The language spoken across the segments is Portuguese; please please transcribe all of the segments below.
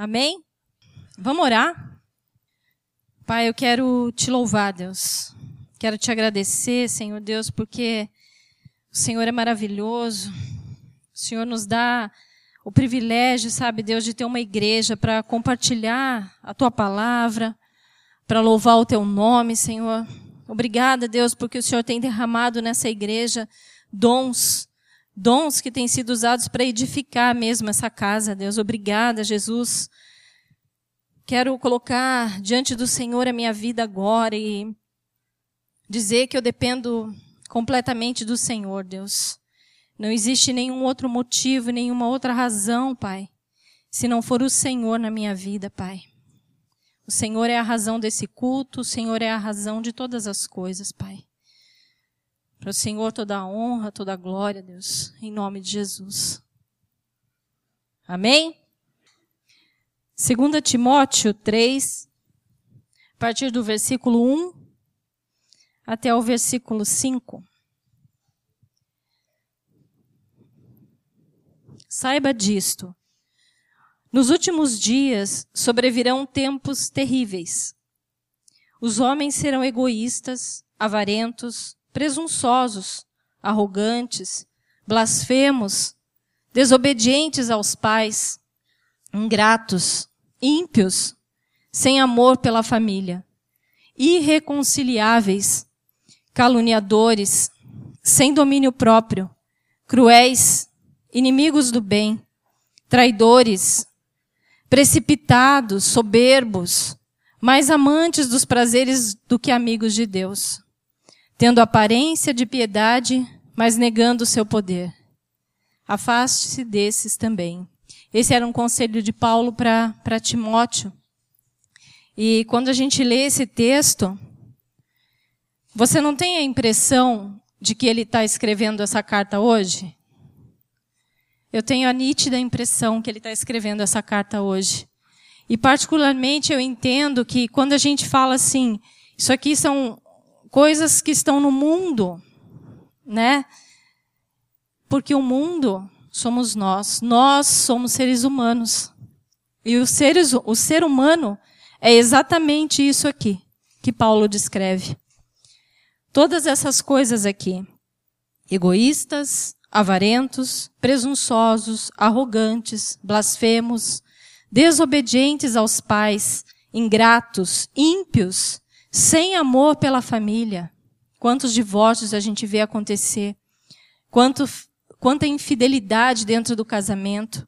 Amém? Vamos orar? Pai, eu quero te louvar, Deus. Quero te agradecer, Senhor Deus, porque o Senhor é maravilhoso. O Senhor nos dá o privilégio, sabe, Deus, de ter uma igreja para compartilhar a tua palavra, para louvar o teu nome, Senhor. Obrigada, Deus, porque o Senhor tem derramado nessa igreja dons, dons que têm sido usados para edificar mesmo essa casa, Deus. Obrigada, Jesus. Quero colocar diante do Senhor a minha vida agora e dizer que eu dependo completamente do Senhor, Deus. Não existe nenhum outro motivo, nenhuma outra razão, Pai, se não for o Senhor na minha vida, Pai. O Senhor é a razão desse culto, o Senhor é a razão de todas as coisas, Pai. Para o Senhor toda a honra, toda a glória, Deus, em nome de Jesus. Amém? 2 Timóteo 3, a partir do versículo 1 até o versículo 5. Saiba disto. Nos últimos dias sobrevirão tempos terríveis. Os homens serão egoístas, avarentos, presunçosos, arrogantes, blasfemos, desobedientes aos pais, ingratos, ímpios, sem amor pela família, irreconciliáveis, caluniadores, sem domínio próprio, cruéis, inimigos do bem, traidores, precipitados, soberbos, mais amantes dos prazeres do que amigos de Deus, tendo aparência de piedade, mas negando o seu poder. Afaste-se desses também. Esse era um conselho de Paulo para Timóteo. E quando a gente lê esse texto, você não tem a impressão de que ele está escrevendo essa carta hoje? Eu tenho a nítida impressão que ele está escrevendo essa carta hoje. E particularmente eu entendo que quando a gente fala assim, isso aqui são coisas que estão no mundo, né? Porque o mundo somos nós. Nós somos seres humanos. E os seres, o ser humano é exatamente isso aqui que Paulo descreve. Todas essas coisas aqui. Egoístas, avarentos, presunçosos, arrogantes, blasfemos, desobedientes aos pais, ingratos, ímpios, sem amor pela família. Quantos divórcios a gente vê acontecer? Quanto, quanta infidelidade dentro do casamento?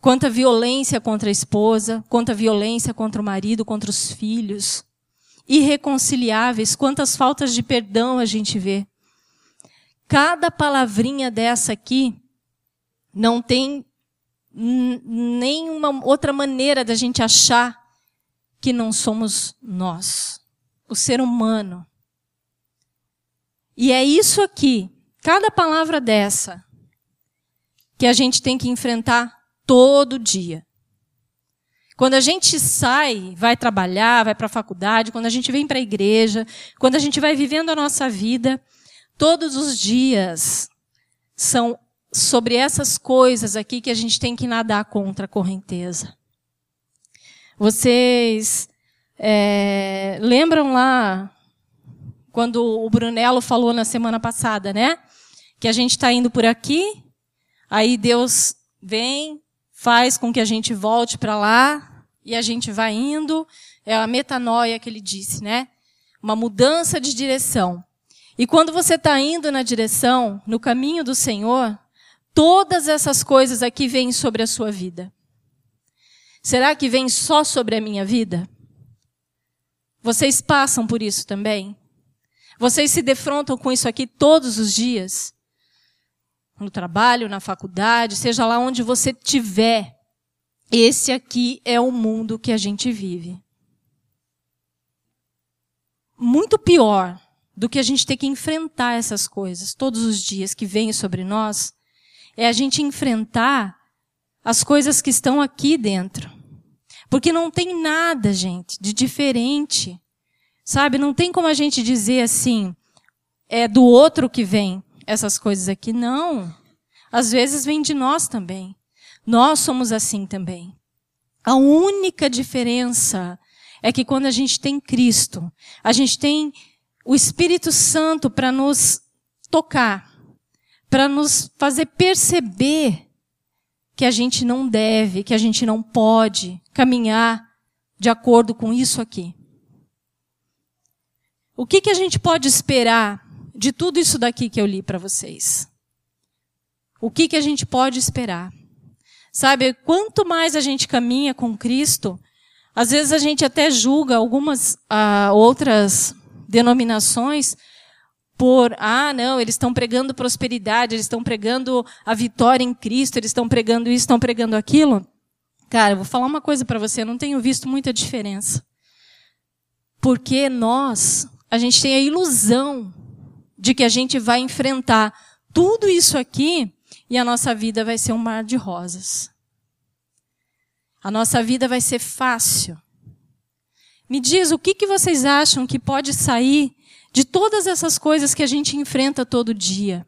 Quanta violência contra a esposa, quanta violência contra o marido, contra os filhos. Irreconciliáveis, quantas faltas de perdão a gente vê cada palavrinha dessa aqui não tem nenhuma outra maneira da gente achar que não somos nós, o ser humano. E é isso aqui, cada palavra dessa, que a gente tem que enfrentar todo dia. Quando a gente sai, vai trabalhar, vai para a faculdade, quando a gente vem para a igreja, quando a gente vai vivendo a nossa vida, Todos os dias são sobre essas coisas aqui que a gente tem que nadar contra a correnteza. Vocês é, lembram lá quando o Brunello falou na semana passada, né? Que a gente está indo por aqui, aí Deus vem, faz com que a gente volte para lá e a gente vai indo. É a metanoia que ele disse, né? Uma mudança de direção. E quando você está indo na direção, no caminho do Senhor, todas essas coisas aqui vêm sobre a sua vida. Será que vem só sobre a minha vida? Vocês passam por isso também? Vocês se defrontam com isso aqui todos os dias? No trabalho, na faculdade, seja lá onde você estiver. Esse aqui é o mundo que a gente vive. Muito pior do que a gente ter que enfrentar essas coisas todos os dias que vêm sobre nós, é a gente enfrentar as coisas que estão aqui dentro. Porque não tem nada, gente, de diferente. Sabe? Não tem como a gente dizer assim, é do outro que vem essas coisas aqui. Não. Às vezes vem de nós também. Nós somos assim também. A única diferença é que quando a gente tem Cristo, a gente tem o Espírito Santo para nos tocar, para nos fazer perceber que a gente não deve, que a gente não pode caminhar de acordo com isso aqui. O que, que a gente pode esperar de tudo isso daqui que eu li para vocês? O que, que a gente pode esperar? Sabe, quanto mais a gente caminha com Cristo, às vezes a gente até julga algumas ah, outras denominações por, ah, não, eles estão pregando prosperidade, eles estão pregando a vitória em Cristo, eles estão pregando isso, estão pregando aquilo. Cara, eu vou falar uma coisa para você, eu não tenho visto muita diferença. Porque nós, a gente tem a ilusão de que a gente vai enfrentar tudo isso aqui e a nossa vida vai ser um mar de rosas. A nossa vida vai ser fácil. Me diz o que, que vocês acham que pode sair de todas essas coisas que a gente enfrenta todo dia.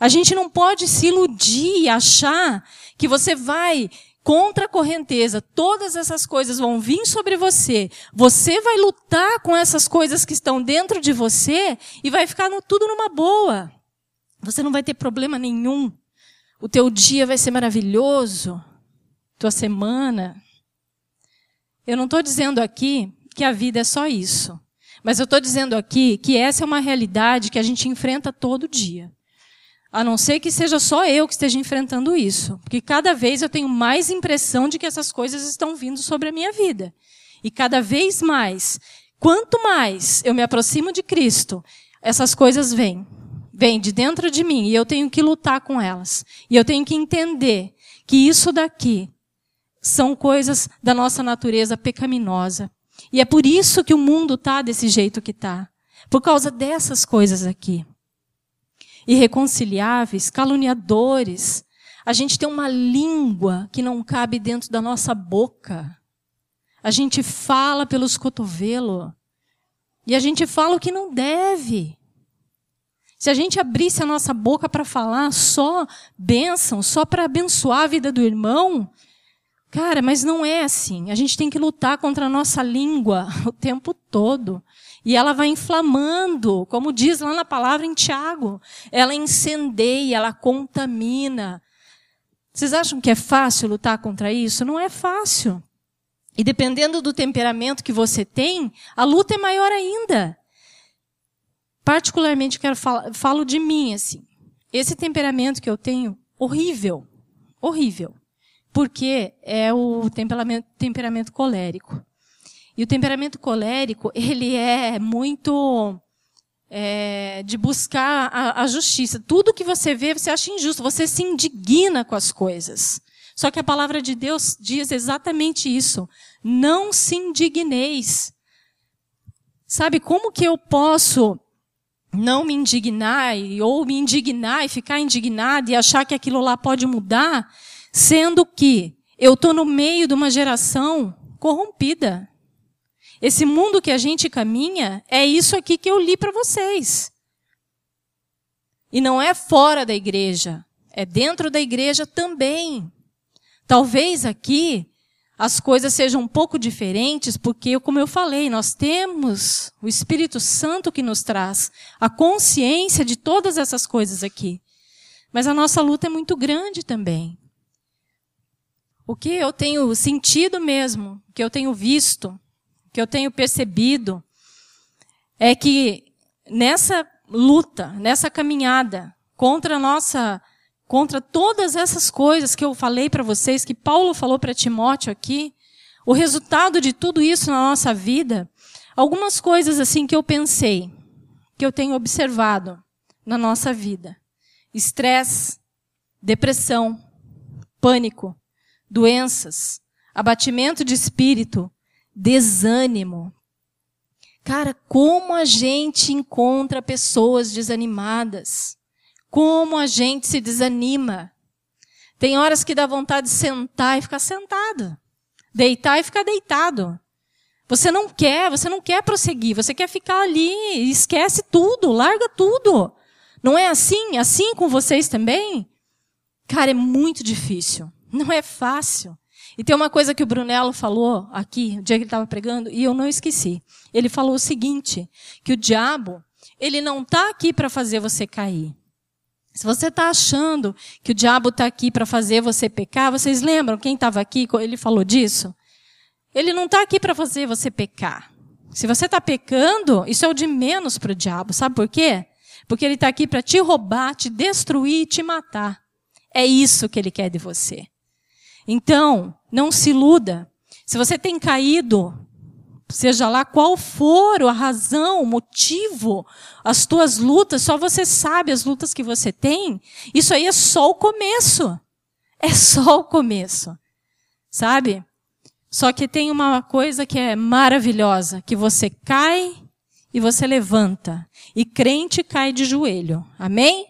A gente não pode se iludir e achar que você vai contra a correnteza, todas essas coisas vão vir sobre você. Você vai lutar com essas coisas que estão dentro de você e vai ficar no, tudo numa boa. Você não vai ter problema nenhum. O teu dia vai ser maravilhoso. Tua semana. Eu não estou dizendo aqui que a vida é só isso. Mas eu estou dizendo aqui que essa é uma realidade que a gente enfrenta todo dia. A não ser que seja só eu que esteja enfrentando isso. Porque cada vez eu tenho mais impressão de que essas coisas estão vindo sobre a minha vida. E cada vez mais, quanto mais eu me aproximo de Cristo, essas coisas vêm. Vêm de dentro de mim e eu tenho que lutar com elas. E eu tenho que entender que isso daqui são coisas da nossa natureza pecaminosa. E é por isso que o mundo está desse jeito que está. Por causa dessas coisas aqui. Irreconciliáveis, caluniadores. A gente tem uma língua que não cabe dentro da nossa boca. A gente fala pelos cotovelos. E a gente fala o que não deve. Se a gente abrisse a nossa boca para falar só bênção, só para abençoar a vida do irmão, Cara, mas não é assim. A gente tem que lutar contra a nossa língua o tempo todo. E ela vai inflamando, como diz lá na palavra em Tiago. Ela incendeia, ela contamina. Vocês acham que é fácil lutar contra isso? Não é fácil. E dependendo do temperamento que você tem, a luta é maior ainda. Particularmente, quero falar, falo de mim assim. Esse temperamento que eu tenho, horrível, horrível porque é o temperamento, temperamento colérico. E o temperamento colérico, ele é muito é, de buscar a, a, justiça. Tudo que você vê, você acha injusto, você se indigna com as coisas. Só que a palavra de Deus diz exatamente isso. Não se indigneis. Sabe como que eu posso não me indignar ou me indignar e ficar indignado e achar que aquilo lá pode mudar? Sendo que eu estou no meio de uma geração corrompida. Esse mundo que a gente caminha é isso aqui que eu li para vocês. E não é fora da igreja, é dentro da igreja também. Talvez aqui as coisas sejam um pouco diferentes, porque, como eu falei, nós temos o Espírito Santo que nos traz a consciência de todas essas coisas aqui. Mas a nossa luta é muito grande também. O que eu tenho sentido mesmo, que eu tenho visto, que eu tenho percebido, é que nessa luta, nessa caminhada contra nossa, contra todas essas coisas que eu falei para vocês, que Paulo falou para Timóteo aqui, o resultado de tudo isso na nossa vida, algumas coisas assim que eu pensei, que eu tenho observado na nossa vida: estresse, depressão, pânico, doenças, abatimento de espírito, desânimo. Cara, como a gente encontra pessoas desanimadas? Como a gente se desanima? Tem horas que dá vontade de sentar e ficar sentado, deitar e ficar deitado. Você não quer, você não quer prosseguir, você quer ficar ali, esquece tudo, larga tudo. Não é assim? Assim com vocês também? Cara, é muito difícil. Não é fácil. E tem uma coisa que o Brunello falou aqui, o dia que ele estava pregando, e eu não esqueci. Ele falou o seguinte, que o diabo, ele não está aqui para fazer você cair. Se você está achando que o diabo está aqui para fazer você pecar, vocês lembram quem estava aqui? Ele falou disso. Ele não está aqui para fazer você pecar. Se você está pecando, isso é o de menos para o diabo. Sabe por quê? Porque ele está aqui para te roubar, te destruir te matar. É isso que ele quer de você. Então, não se iluda. Se você tem caído, seja lá qual for a razão, o motivo, as tuas lutas, só você sabe as lutas que você tem, isso aí é só o começo. É só o começo. Sabe? Só que tem uma coisa que é maravilhosa, que você cai e você levanta. E crente cai de joelho. Amém?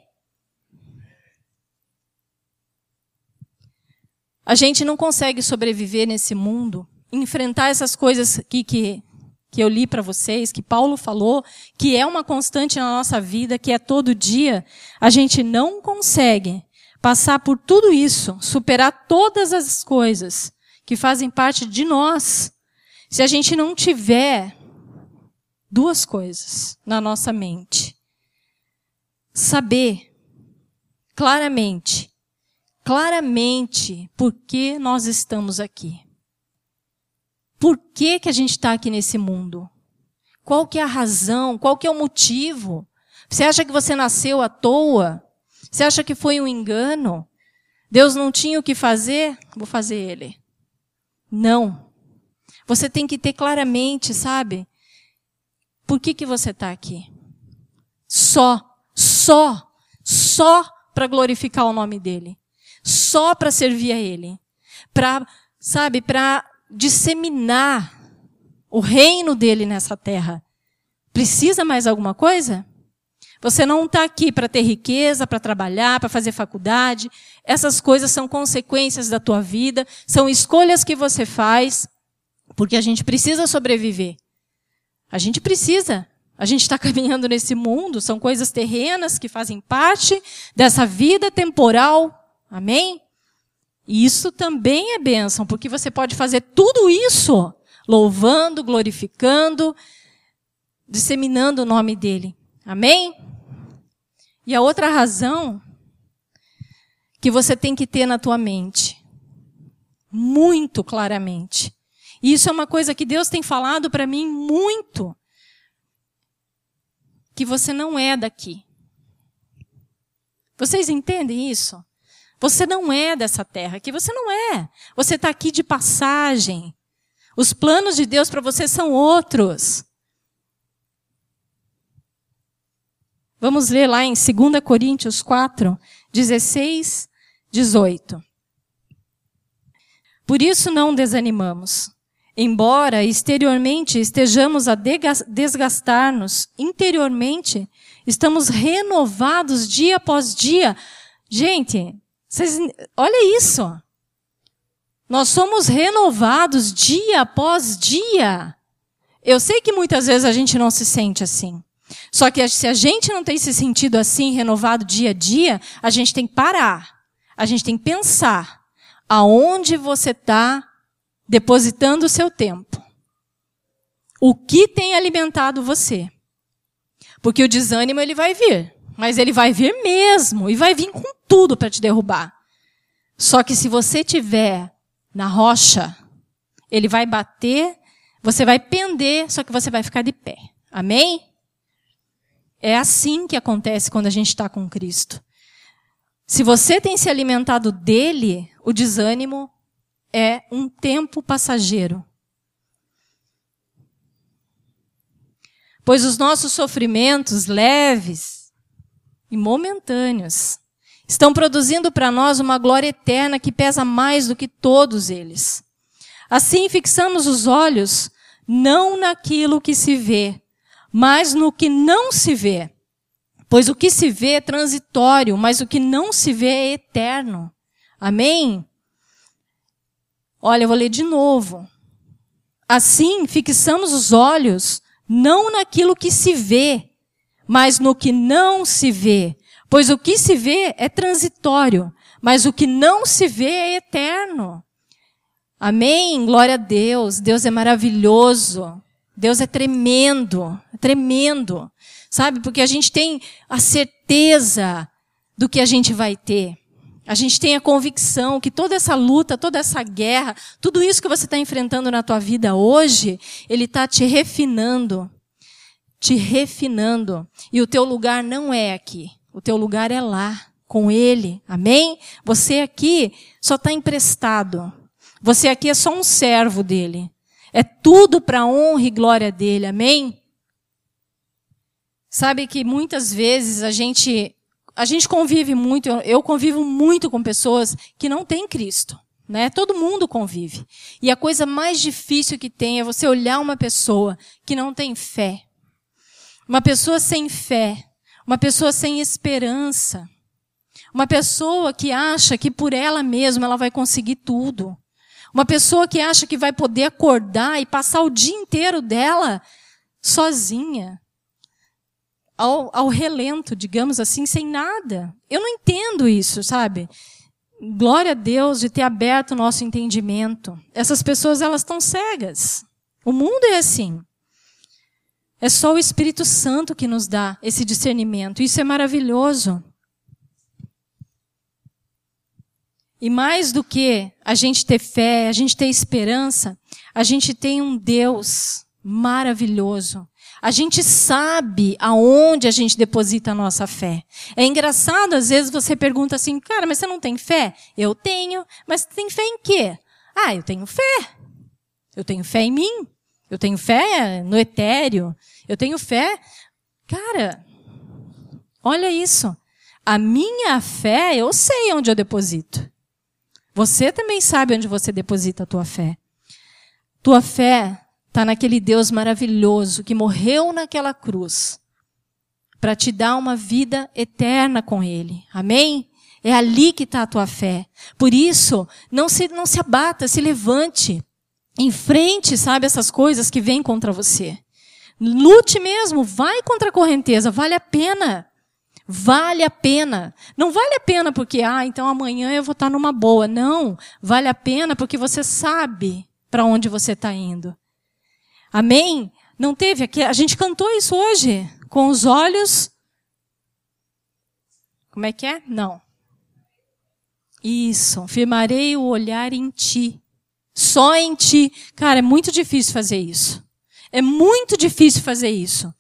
A gente não consegue sobreviver nesse mundo, enfrentar essas coisas que, que, que eu li para vocês, que Paulo falou, que é uma constante na nossa vida, que é todo dia. A gente não consegue passar por tudo isso, superar todas as coisas que fazem parte de nós, se a gente não tiver duas coisas na nossa mente. Saber claramente claramente por que nós estamos aqui. Por que, que a gente está aqui nesse mundo? Qual que é a razão? Qual que é o motivo? Você acha que você nasceu à toa? Você acha que foi um engano? Deus não tinha o que fazer? Vou fazer ele. Não. Você tem que ter claramente, sabe? Por que, que você está aqui? Só, só, só para glorificar o nome dele só para servir a Ele, para, sabe, para disseminar o reino dele nessa terra. Precisa mais alguma coisa? Você não está aqui para ter riqueza, para trabalhar, para fazer faculdade. Essas coisas são consequências da tua vida, são escolhas que você faz, porque a gente precisa sobreviver. A gente precisa. A gente está caminhando nesse mundo, são coisas terrenas que fazem parte dessa vida temporal Amém? Isso também é bênção, porque você pode fazer tudo isso louvando, glorificando, disseminando o nome dele. Amém? E a outra razão que você tem que ter na tua mente, muito claramente. E isso é uma coisa que Deus tem falado para mim muito. Que você não é daqui. Vocês entendem isso? Você não é dessa terra aqui, você não é. Você está aqui de passagem. Os planos de Deus para você são outros. Vamos ler lá em 2 Coríntios 4, 16, 18. Por isso não desanimamos. Embora exteriormente estejamos a desgastar-nos, interiormente estamos renovados dia após dia. Gente, vocês, olha isso. Nós somos renovados dia após dia. Eu sei que muitas vezes a gente não se sente assim. Só que se a gente não tem se sentido assim, renovado dia a dia, a gente tem que parar. A gente tem que pensar aonde você está depositando o seu tempo. O que tem alimentado você? Porque o desânimo ele vai vir. Mas ele vai vir mesmo e vai vir com tudo para te derrubar. Só que se você tiver na rocha, ele vai bater, você vai pender, só que você vai ficar de pé. Amém? É assim que acontece quando a gente está com Cristo. Se você tem se alimentado dele, o desânimo é um tempo passageiro. Pois os nossos sofrimentos leves e momentâneos estão produzindo para nós uma glória eterna que pesa mais do que todos eles. Assim fixamos os olhos não naquilo que se vê, mas no que não se vê. Pois o que se vê é transitório, mas o que não se vê é eterno. Amém? Olha, eu vou ler de novo. Assim fixamos os olhos não naquilo que se vê, mas no que não se vê. Pois o que se vê é transitório, mas o que não se vê é eterno. Amém? Glória a Deus. Deus é maravilhoso. Deus é tremendo, é tremendo. Sabe? Porque a gente tem a certeza do que a gente vai ter. A gente tem a convicção que toda essa luta, toda essa guerra, tudo isso que você está enfrentando na tua vida hoje, ele está te refinando, te refinando. E o teu lugar não é aqui. O teu lugar é lá, com ele. Amém? Você aqui só está emprestado. Você aqui é só um servo dele. É tudo para honra e glória dele. Amém? Sabe que muitas vezes a gente a gente convive muito, eu convivo muito com pessoas que não têm Cristo. Né? Todo mundo convive. E a coisa mais difícil que tem é você olhar uma pessoa que não tem fé. Uma pessoa sem fé. Uma pessoa sem esperança. Uma pessoa que acha que por ela mesma ela vai conseguir tudo. Uma pessoa que acha que vai poder acordar e passar o dia inteiro dela sozinha ao, ao relento, digamos assim, sem nada. Eu não entendo isso, sabe? Glória a Deus de ter aberto o nosso entendimento. Essas pessoas, elas estão cegas. O mundo é assim. É só o Espírito Santo que nos dá esse discernimento. Isso é maravilhoso. E mais do que a gente ter fé, a gente ter esperança, a gente tem um Deus maravilhoso a gente sabe aonde a gente deposita a nossa fé. É engraçado, às vezes você pergunta assim, cara, mas você não tem fé? Eu tenho, mas tem fé em quê? Ah, eu tenho fé. Eu tenho fé em mim. Eu tenho fé no etéreo. Eu tenho fé. Cara, olha isso. A minha fé, eu sei onde eu deposito. Você também sabe onde você deposita a tua fé. Tua fé está naquele Deus maravilhoso que morreu naquela cruz para te dar uma vida eterna com Ele. Amém? É ali que está a tua fé. Por isso, não se, não se abata, se levante. Enfrente, sabe, essas coisas que vêm contra você. Lute mesmo, vai contra a correnteza, vale a pena. Vale a pena. Não vale a pena porque, ah, então amanhã eu vou estar numa boa. Não. Vale a pena porque você sabe para onde você está indo. Amém? Não teve aqui? A gente cantou isso hoje. Com os olhos. Como é que é? Não. Isso. Firmarei o olhar em ti. Só em ti. Cara, é muito difícil fazer isso. É muito difícil fazer isso.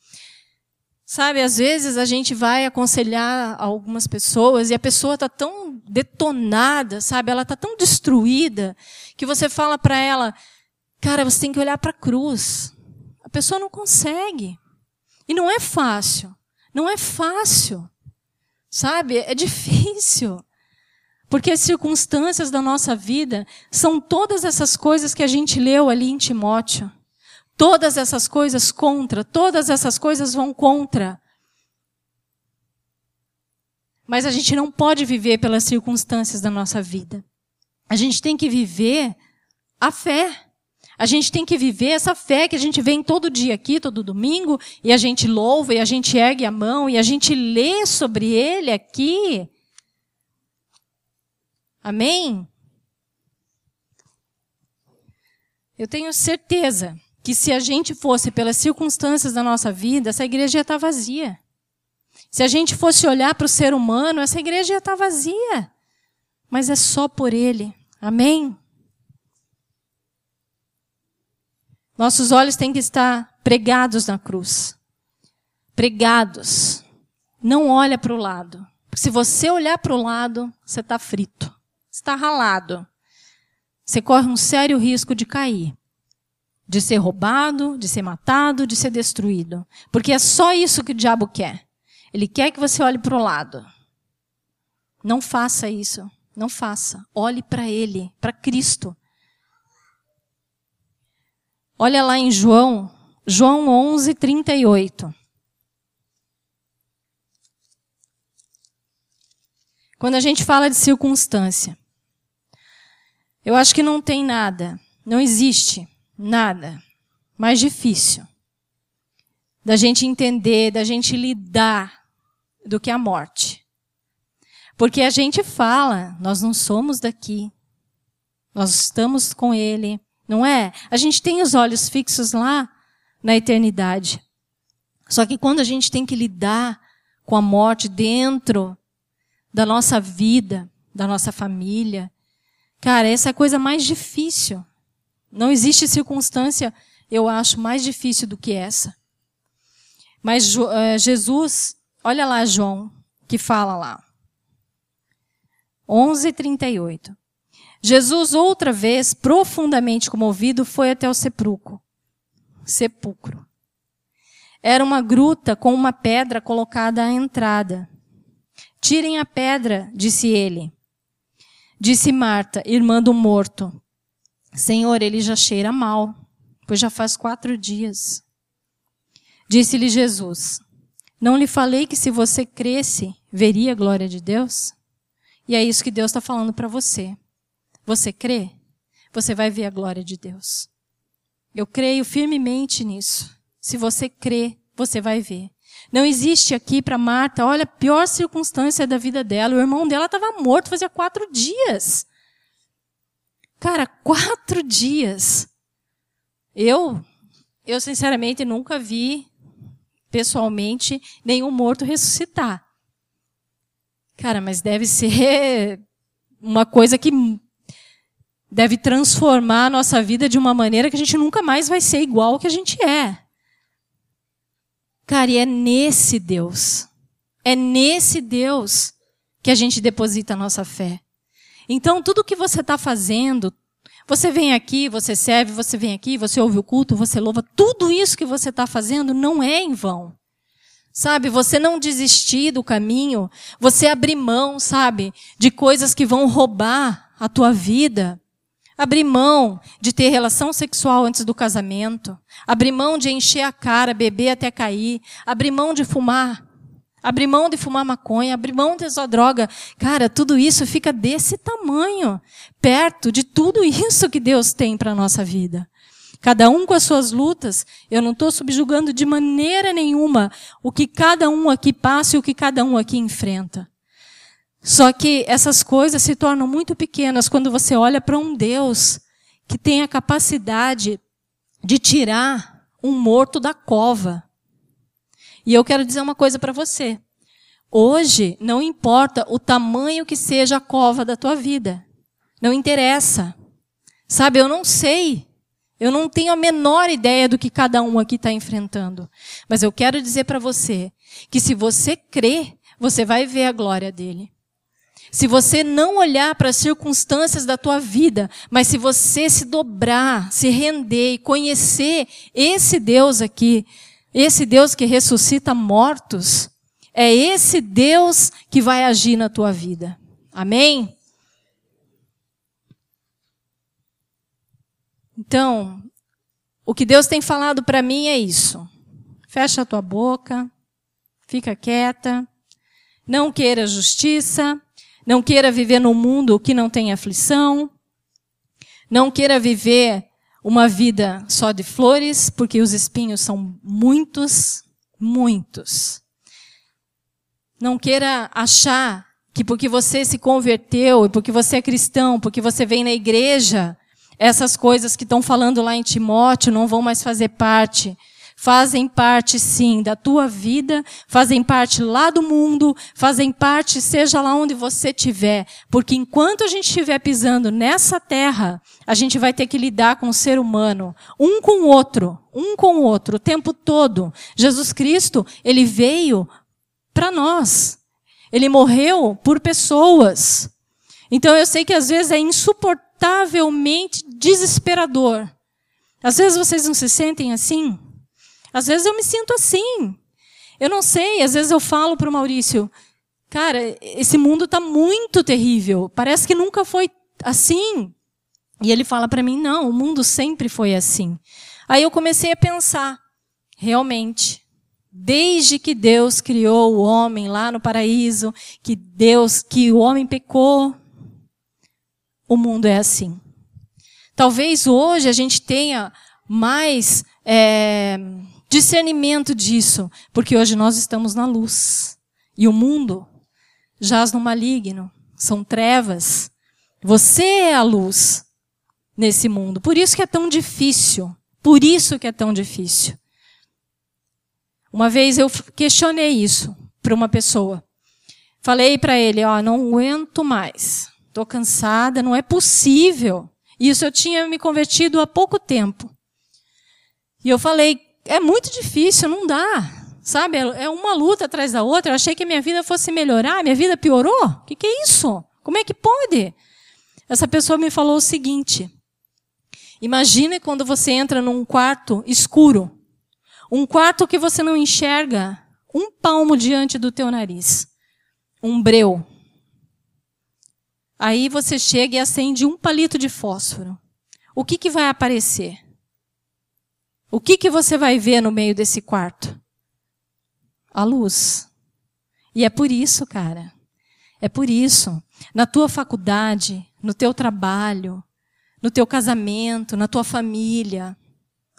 Sabe, às vezes a gente vai aconselhar algumas pessoas e a pessoa está tão detonada, sabe? Ela está tão destruída que você fala para ela: Cara, você tem que olhar para a cruz. A pessoa não consegue. E não é fácil. Não é fácil. Sabe? É difícil. Porque as circunstâncias da nossa vida são todas essas coisas que a gente leu ali em Timóteo. Todas essas coisas contra, todas essas coisas vão contra. Mas a gente não pode viver pelas circunstâncias da nossa vida. A gente tem que viver a fé. A gente tem que viver essa fé que a gente vem todo dia aqui, todo domingo, e a gente louva, e a gente ergue a mão, e a gente lê sobre ele aqui. Amém? Eu tenho certeza que se a gente fosse pelas circunstâncias da nossa vida, essa igreja ia estar vazia. Se a gente fosse olhar para o ser humano, essa igreja ia estar vazia. Mas é só por ele. Amém? Nossos olhos têm que estar pregados na cruz. Pregados. Não olha para o lado. Se você olhar para o lado, você está frito. Está ralado. Você corre um sério risco de cair. De ser roubado, de ser matado, de ser destruído. Porque é só isso que o diabo quer. Ele quer que você olhe para o lado. Não faça isso. Não faça. Olhe para Ele, para Cristo. Olha lá em João, João 11, 38. Quando a gente fala de circunstância, eu acho que não tem nada, não existe nada mais difícil da gente entender, da gente lidar do que a morte. Porque a gente fala, nós não somos daqui. Nós estamos com Ele, não é? A gente tem os olhos fixos lá na eternidade. Só que quando a gente tem que lidar com a morte dentro da nossa vida, da nossa família, cara, essa é a coisa mais difícil. Não existe circunstância, eu acho, mais difícil do que essa. Mas uh, Jesus, olha lá João, que fala lá. 11:38. Jesus outra vez, profundamente comovido, foi até o sepulcro. Sepulcro. Era uma gruta com uma pedra colocada à entrada. Tirem a pedra, disse ele. Disse Marta, irmã do morto. Senhor, ele já cheira mal, pois já faz quatro dias. Disse-lhe Jesus: Não lhe falei que se você cresce, veria a glória de Deus? E é isso que Deus está falando para você. Você crê? Você vai ver a glória de Deus. Eu creio firmemente nisso. Se você crê, você vai ver. Não existe aqui para Marta, olha, a pior circunstância da vida dela. O irmão dela estava morto fazia quatro dias. Cara, quatro dias. Eu, eu sinceramente nunca vi pessoalmente nenhum morto ressuscitar. Cara, mas deve ser uma coisa que deve transformar a nossa vida de uma maneira que a gente nunca mais vai ser igual ao que a gente é. Cara, e é nesse Deus, é nesse Deus que a gente deposita a nossa fé. Então, tudo que você está fazendo, você vem aqui, você serve, você vem aqui, você ouve o culto, você louva, tudo isso que você está fazendo não é em vão. Sabe, você não desistir do caminho, você abrir mão, sabe, de coisas que vão roubar a tua vida. Abrir mão de ter relação sexual antes do casamento. Abrir mão de encher a cara, beber até cair. Abrir mão de fumar. Abrir mão de fumar maconha. Abrir mão de usar droga. Cara, tudo isso fica desse tamanho. Perto de tudo isso que Deus tem para a nossa vida. Cada um com as suas lutas. Eu não estou subjugando de maneira nenhuma o que cada um aqui passa e o que cada um aqui enfrenta. Só que essas coisas se tornam muito pequenas quando você olha para um Deus que tem a capacidade de tirar um morto da cova. E eu quero dizer uma coisa para você. Hoje, não importa o tamanho que seja a cova da tua vida. Não interessa. Sabe, eu não sei. Eu não tenho a menor ideia do que cada um aqui está enfrentando. Mas eu quero dizer para você que se você crê, você vai ver a glória dele. Se você não olhar para as circunstâncias da tua vida, mas se você se dobrar, se render e conhecer esse Deus aqui, esse Deus que ressuscita mortos, é esse Deus que vai agir na tua vida. Amém? Então, o que Deus tem falado para mim é isso. Fecha a tua boca, fica quieta, não queira justiça, não queira viver num mundo que não tem aflição. Não queira viver uma vida só de flores, porque os espinhos são muitos, muitos. Não queira achar que porque você se converteu, e porque você é cristão, porque você vem na igreja, essas coisas que estão falando lá em Timóteo não vão mais fazer parte fazem parte sim da tua vida, fazem parte lá do mundo, fazem parte seja lá onde você estiver, porque enquanto a gente estiver pisando nessa terra, a gente vai ter que lidar com o ser humano, um com o outro, um com o outro, o tempo todo. Jesus Cristo, ele veio para nós. Ele morreu por pessoas. Então eu sei que às vezes é insuportavelmente desesperador. Às vezes vocês não se sentem assim? Às vezes eu me sinto assim. Eu não sei, às vezes eu falo para o Maurício, cara, esse mundo está muito terrível. Parece que nunca foi assim. E ele fala para mim, não, o mundo sempre foi assim. Aí eu comecei a pensar, realmente, desde que Deus criou o homem lá no paraíso, que Deus, que o homem pecou, o mundo é assim. Talvez hoje a gente tenha mais é, discernimento disso, porque hoje nós estamos na luz e o mundo jaz no maligno, são trevas. Você é a luz, nesse mundo. Por isso que é tão difícil. Por isso que é tão difícil. Uma vez eu questionei isso para uma pessoa. Falei para ele, ó, não aguento mais. Tô cansada, não é possível. Isso eu tinha me convertido há pouco tempo. E eu falei, é muito difícil, não dá. Sabe, é uma luta atrás da outra. Eu achei que minha vida fosse melhorar, minha vida piorou. O que, que é isso? Como é que pode? Essa pessoa me falou o seguinte: Imagine quando você entra num quarto escuro, um quarto que você não enxerga um palmo diante do teu nariz, um breu. Aí você chega e acende um palito de fósforo. O que, que vai aparecer? O que, que você vai ver no meio desse quarto? A luz. E é por isso, cara. É por isso. Na tua faculdade, no teu trabalho, no teu casamento, na tua família,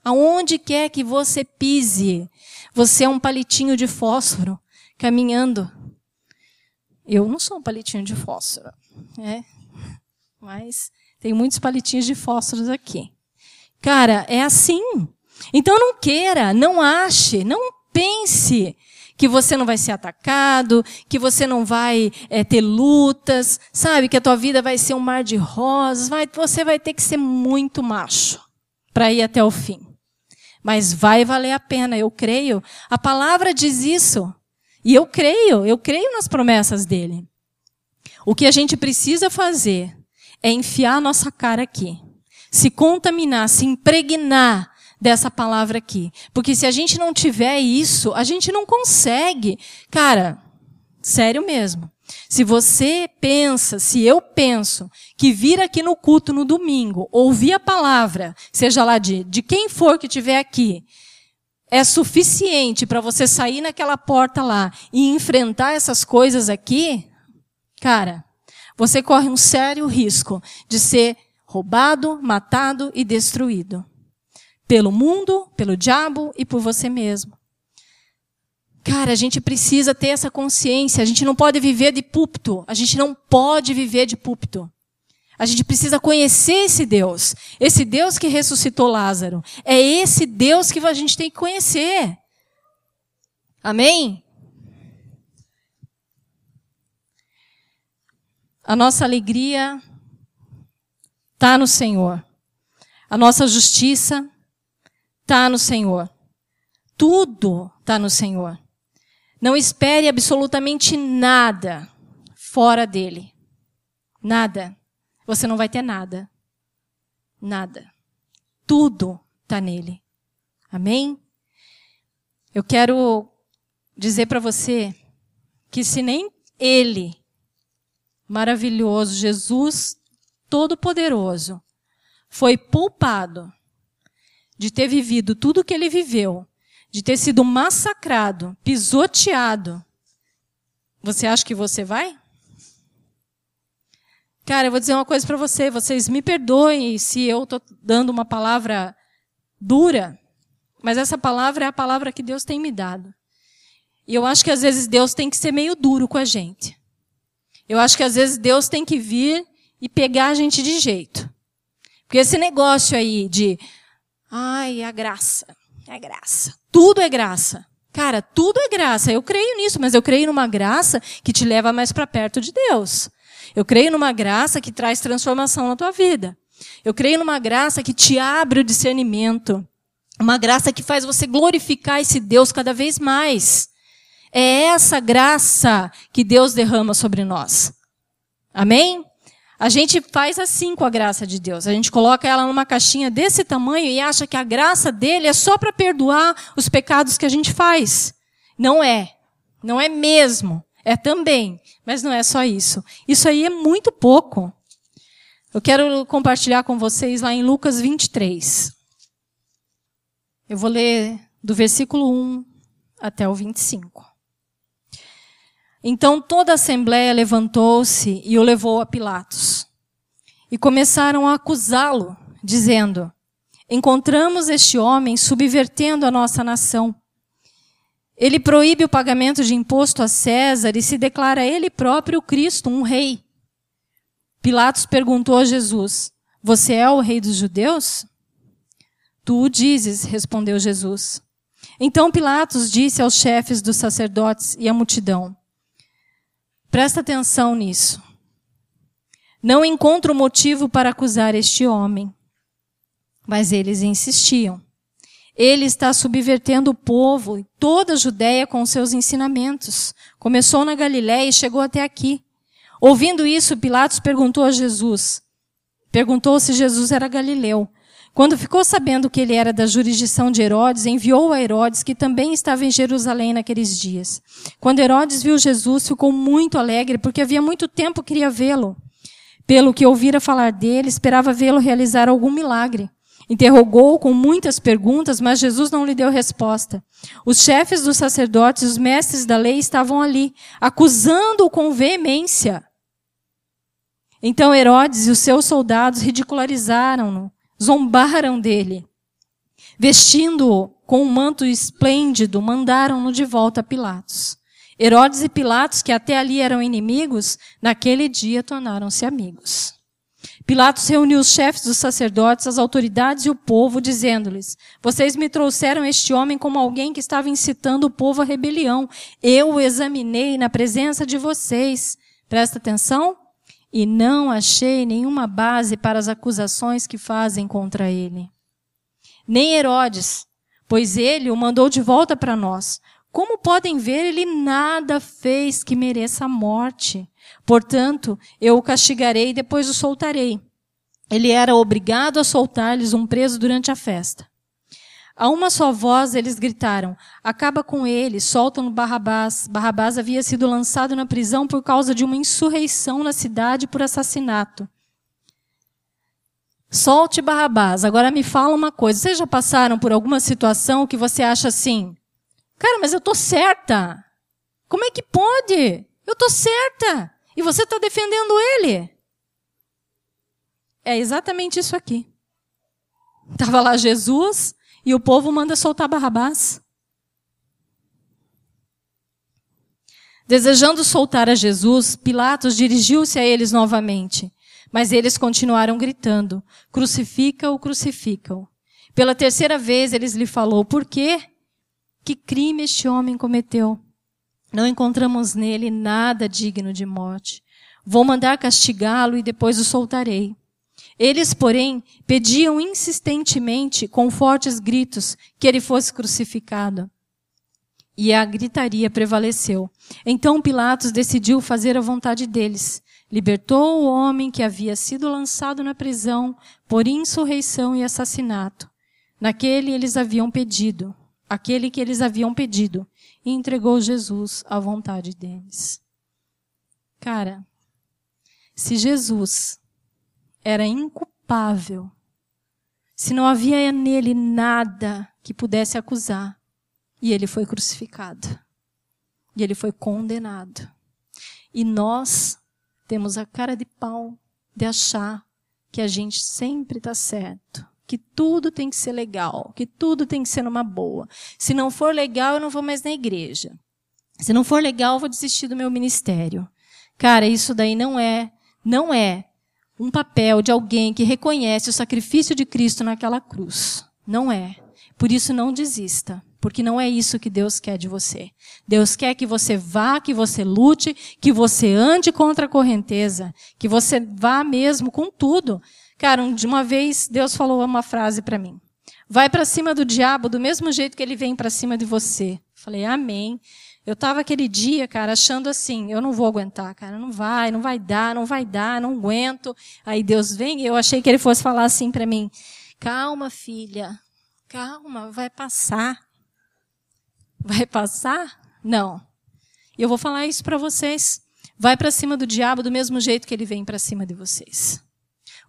aonde quer que você pise, você é um palitinho de fósforo caminhando. Eu não sou um palitinho de fósforo. É. Mas tem muitos palitinhos de fósforos aqui. Cara, é assim. Então não queira, não ache, não pense que você não vai ser atacado, que você não vai é, ter lutas, sabe? Que a tua vida vai ser um mar de rosas. Vai, você vai ter que ser muito macho para ir até o fim. Mas vai valer a pena, eu creio. A palavra diz isso. E eu creio, eu creio nas promessas dele. O que a gente precisa fazer é enfiar a nossa cara aqui, se contaminar, se impregnar dessa palavra aqui. Porque se a gente não tiver isso, a gente não consegue. Cara, sério mesmo. Se você pensa, se eu penso, que vir aqui no culto no domingo, ouvir a palavra, seja lá de, de quem for que estiver aqui, é suficiente para você sair naquela porta lá e enfrentar essas coisas aqui, cara, você corre um sério risco de ser roubado, matado e destruído. Pelo mundo, pelo diabo e por você mesmo. Cara, a gente precisa ter essa consciência. A gente não pode viver de púlpito. A gente não pode viver de púlpito. A gente precisa conhecer esse Deus. Esse Deus que ressuscitou Lázaro. É esse Deus que a gente tem que conhecer. Amém? A nossa alegria está no Senhor. A nossa justiça está no Senhor. Tudo está no Senhor. Não espere absolutamente nada fora dele. Nada. Você não vai ter nada. Nada. Tudo está nele. Amém? Eu quero dizer para você que se nem ele maravilhoso, Jesus Todo-Poderoso, foi poupado de ter vivido tudo o que ele viveu, de ter sido massacrado, pisoteado, você acha que você vai? Cara, eu vou dizer uma coisa para você, vocês me perdoem se eu estou dando uma palavra dura, mas essa palavra é a palavra que Deus tem me dado. E eu acho que às vezes Deus tem que ser meio duro com a gente. Eu acho que às vezes Deus tem que vir e pegar a gente de jeito. Porque esse negócio aí de, ai, a graça, é graça. Tudo é graça. Cara, tudo é graça. Eu creio nisso, mas eu creio numa graça que te leva mais para perto de Deus. Eu creio numa graça que traz transformação na tua vida. Eu creio numa graça que te abre o discernimento. Uma graça que faz você glorificar esse Deus cada vez mais. É essa graça que Deus derrama sobre nós. Amém? A gente faz assim com a graça de Deus. A gente coloca ela numa caixinha desse tamanho e acha que a graça dele é só para perdoar os pecados que a gente faz. Não é. Não é mesmo. É também. Mas não é só isso. Isso aí é muito pouco. Eu quero compartilhar com vocês lá em Lucas 23. Eu vou ler do versículo 1 até o 25. Então toda a assembleia levantou-se e o levou a Pilatos. E começaram a acusá-lo, dizendo: Encontramos este homem subvertendo a nossa nação. Ele proíbe o pagamento de imposto a César e se declara ele próprio Cristo, um rei. Pilatos perguntou a Jesus: Você é o rei dos judeus? Tu o dizes, respondeu Jesus. Então Pilatos disse aos chefes dos sacerdotes e à multidão: Presta atenção nisso. Não encontro motivo para acusar este homem. Mas eles insistiam. Ele está subvertendo o povo e toda a Judéia com seus ensinamentos. Começou na Galiléia e chegou até aqui. Ouvindo isso, Pilatos perguntou a Jesus. Perguntou se Jesus era galileu. Quando ficou sabendo que ele era da jurisdição de Herodes, enviou a Herodes, que também estava em Jerusalém naqueles dias. Quando Herodes viu Jesus, ficou muito alegre, porque havia muito tempo queria vê-lo. Pelo que ouvira falar dele, esperava vê-lo realizar algum milagre. Interrogou com muitas perguntas, mas Jesus não lhe deu resposta. Os chefes dos sacerdotes e os mestres da lei estavam ali, acusando-o com veemência. Então Herodes e os seus soldados ridicularizaram-no zombaram dele. Vestindo-o com um manto esplêndido, mandaram-no de volta a Pilatos. Herodes e Pilatos, que até ali eram inimigos, naquele dia tornaram-se amigos. Pilatos reuniu os chefes dos sacerdotes, as autoridades e o povo, dizendo-lhes: Vocês me trouxeram este homem como alguém que estava incitando o povo à rebelião. Eu o examinei na presença de vocês. Presta atenção e não achei nenhuma base para as acusações que fazem contra ele. Nem Herodes, pois ele o mandou de volta para nós. Como podem ver, ele nada fez que mereça a morte. Portanto, eu o castigarei e depois o soltarei. Ele era obrigado a soltar-lhes um preso durante a festa. A uma só voz eles gritaram: Acaba com ele, soltam Barrabás. Barrabás havia sido lançado na prisão por causa de uma insurreição na cidade por assassinato. Solte Barrabás. Agora me fala uma coisa: vocês já passaram por alguma situação que você acha assim? Cara, mas eu tô certa. Como é que pode? Eu tô certa. E você está defendendo ele. É exatamente isso aqui. Estava lá Jesus, e o povo manda soltar Barrabás. Desejando soltar a Jesus, Pilatos dirigiu-se a eles novamente. Mas eles continuaram gritando: Crucifica-o, crucifica-o. Pela terceira vez eles lhe falou: Por quê? Que crime este homem cometeu? Não encontramos nele nada digno de morte. Vou mandar castigá-lo e depois o soltarei. Eles, porém, pediam insistentemente, com fortes gritos, que ele fosse crucificado. E a gritaria prevaleceu. Então Pilatos decidiu fazer a vontade deles. Libertou o homem que havia sido lançado na prisão por insurreição e assassinato. Naquele eles haviam pedido, aquele que eles haviam pedido, e entregou Jesus à vontade deles. Cara, se Jesus era inculpável. Se não havia nele nada que pudesse acusar. E ele foi crucificado. E ele foi condenado. E nós temos a cara de pau de achar que a gente sempre está certo. Que tudo tem que ser legal. Que tudo tem que ser numa boa. Se não for legal, eu não vou mais na igreja. Se não for legal, eu vou desistir do meu ministério. Cara, isso daí não é, não é um papel de alguém que reconhece o sacrifício de Cristo naquela cruz. Não é. Por isso não desista, porque não é isso que Deus quer de você. Deus quer que você vá, que você lute, que você ande contra a correnteza, que você vá mesmo com tudo. Cara, de uma vez Deus falou uma frase para mim. Vai para cima do diabo do mesmo jeito que ele vem para cima de você. Falei, amém. Eu estava aquele dia, cara, achando assim, eu não vou aguentar, cara, não vai, não vai dar, não vai dar, não aguento. Aí Deus vem, eu achei que ele fosse falar assim para mim: "Calma, filha. Calma, vai passar." Vai passar? Não. Eu vou falar isso para vocês. Vai para cima do diabo do mesmo jeito que ele vem para cima de vocês.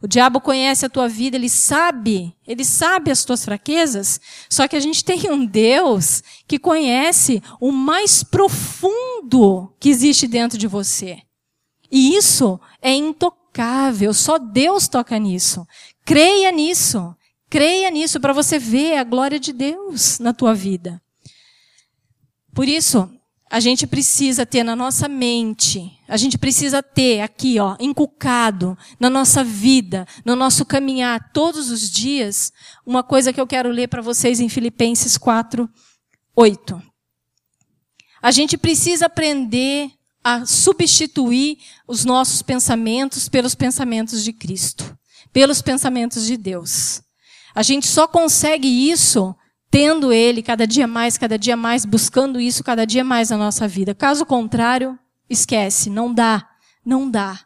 O diabo conhece a tua vida, ele sabe, ele sabe as tuas fraquezas. Só que a gente tem um Deus que conhece o mais profundo que existe dentro de você. E isso é intocável, só Deus toca nisso. Creia nisso. Creia nisso para você ver a glória de Deus na tua vida. Por isso, a gente precisa ter na nossa mente, a gente precisa ter aqui, ó, inculcado na nossa vida, no nosso caminhar todos os dias, uma coisa que eu quero ler para vocês em Filipenses 4, 8. A gente precisa aprender a substituir os nossos pensamentos pelos pensamentos de Cristo, pelos pensamentos de Deus. A gente só consegue isso tendo Ele cada dia mais, cada dia mais, buscando isso cada dia mais na nossa vida. Caso contrário, esquece, não dá, não dá.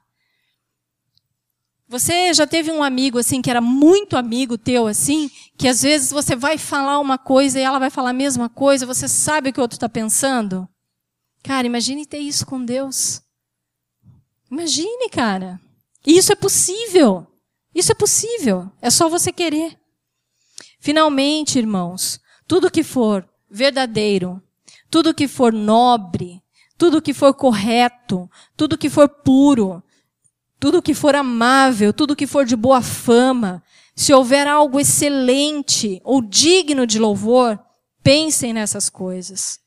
Você já teve um amigo assim que era muito amigo teu assim, que às vezes você vai falar uma coisa e ela vai falar a mesma coisa, você sabe o que o outro está pensando? Cara, imagine ter isso com Deus. Imagine, cara. Isso é possível. Isso é possível. É só você querer. Finalmente, irmãos, tudo que for verdadeiro, tudo que for nobre, tudo que for correto, tudo que for puro, tudo que for amável, tudo que for de boa fama, se houver algo excelente ou digno de louvor, pensem nessas coisas.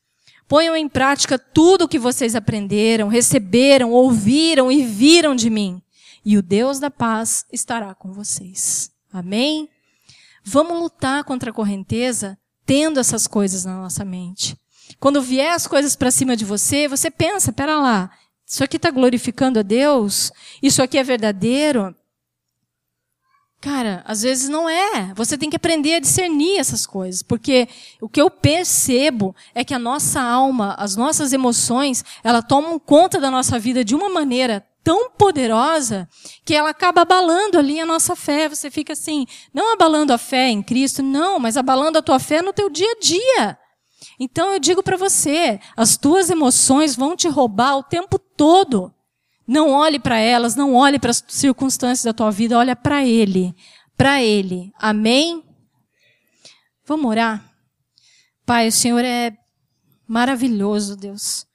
Ponham em prática tudo o que vocês aprenderam, receberam, ouviram e viram de mim. E o Deus da paz estará com vocês. Amém? Vamos lutar contra a correnteza tendo essas coisas na nossa mente. Quando vier as coisas para cima de você, você pensa, pera lá, isso aqui está glorificando a Deus? Isso aqui é verdadeiro? Cara, às vezes não é. Você tem que aprender a discernir essas coisas, porque o que eu percebo é que a nossa alma, as nossas emoções, ela tomam conta da nossa vida de uma maneira tão poderosa que ela acaba abalando ali a nossa fé. Você fica assim, não abalando a fé em Cristo, não, mas abalando a tua fé no teu dia a dia. Então eu digo para você, as tuas emoções vão te roubar o tempo todo. Não olhe para elas, não olhe para as circunstâncias da tua vida, olha para ele, para ele. Amém? Vamos orar? Pai, o Senhor é maravilhoso, Deus.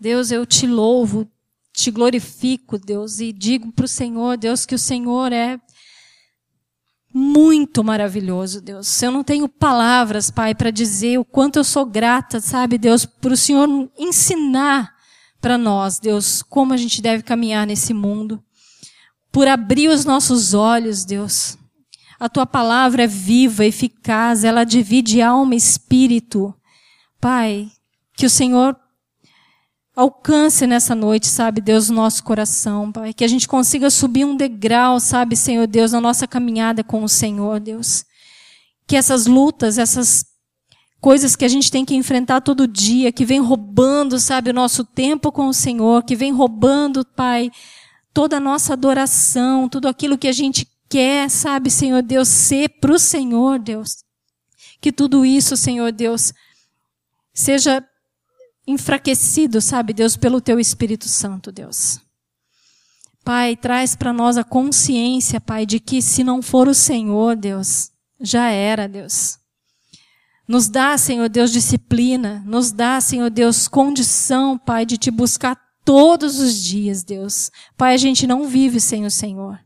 Deus, eu te louvo, te glorifico, Deus, e digo para o Senhor, Deus, que o Senhor é muito maravilhoso, Deus. Eu não tenho palavras, Pai, para dizer o quanto eu sou grata, sabe, Deus, para o Senhor ensinar para nós, Deus, como a gente deve caminhar nesse mundo. Por abrir os nossos olhos, Deus. A tua palavra é viva, eficaz, ela divide alma e espírito. Pai, que o Senhor alcance nessa noite, sabe, Deus, o nosso coração, Pai. Que a gente consiga subir um degrau, sabe, Senhor Deus, na nossa caminhada com o Senhor, Deus. Que essas lutas, essas coisas que a gente tem que enfrentar todo dia, que vem roubando, sabe, o nosso tempo com o Senhor, que vem roubando, Pai, toda a nossa adoração, tudo aquilo que a gente quer, sabe, Senhor Deus, ser para o Senhor, Deus. Que tudo isso, Senhor Deus, seja enfraquecido, sabe, Deus, pelo teu Espírito Santo, Deus. Pai, traz para nós a consciência, Pai, de que se não for o Senhor, Deus, já era, Deus. Nos dá, Senhor Deus, disciplina, nos dá, Senhor Deus, condição, Pai, de te buscar todos os dias, Deus. Pai, a gente não vive sem o Senhor.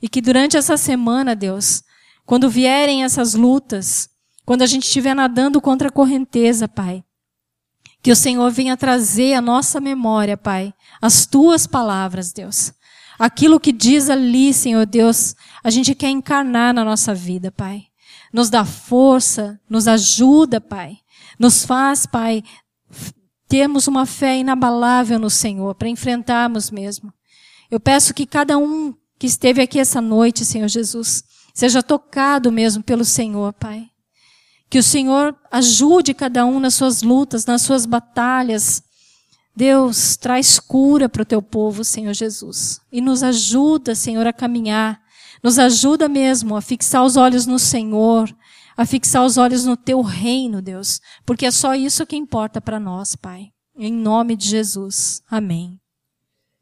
E que durante essa semana, Deus, quando vierem essas lutas, quando a gente estiver nadando contra a correnteza, Pai, que o Senhor venha trazer à nossa memória, Pai, as tuas palavras, Deus. Aquilo que diz ali, Senhor Deus, a gente quer encarnar na nossa vida, Pai. Nos dá força, nos ajuda, Pai. Nos faz, Pai, termos uma fé inabalável no Senhor, para enfrentarmos mesmo. Eu peço que cada um que esteve aqui essa noite, Senhor Jesus, seja tocado mesmo pelo Senhor, Pai. Que o Senhor ajude cada um nas suas lutas, nas suas batalhas. Deus, traz cura para o teu povo, Senhor Jesus. E nos ajuda, Senhor, a caminhar. Nos ajuda mesmo a fixar os olhos no Senhor, a fixar os olhos no teu reino, Deus. Porque é só isso que importa para nós, Pai. Em nome de Jesus. Amém.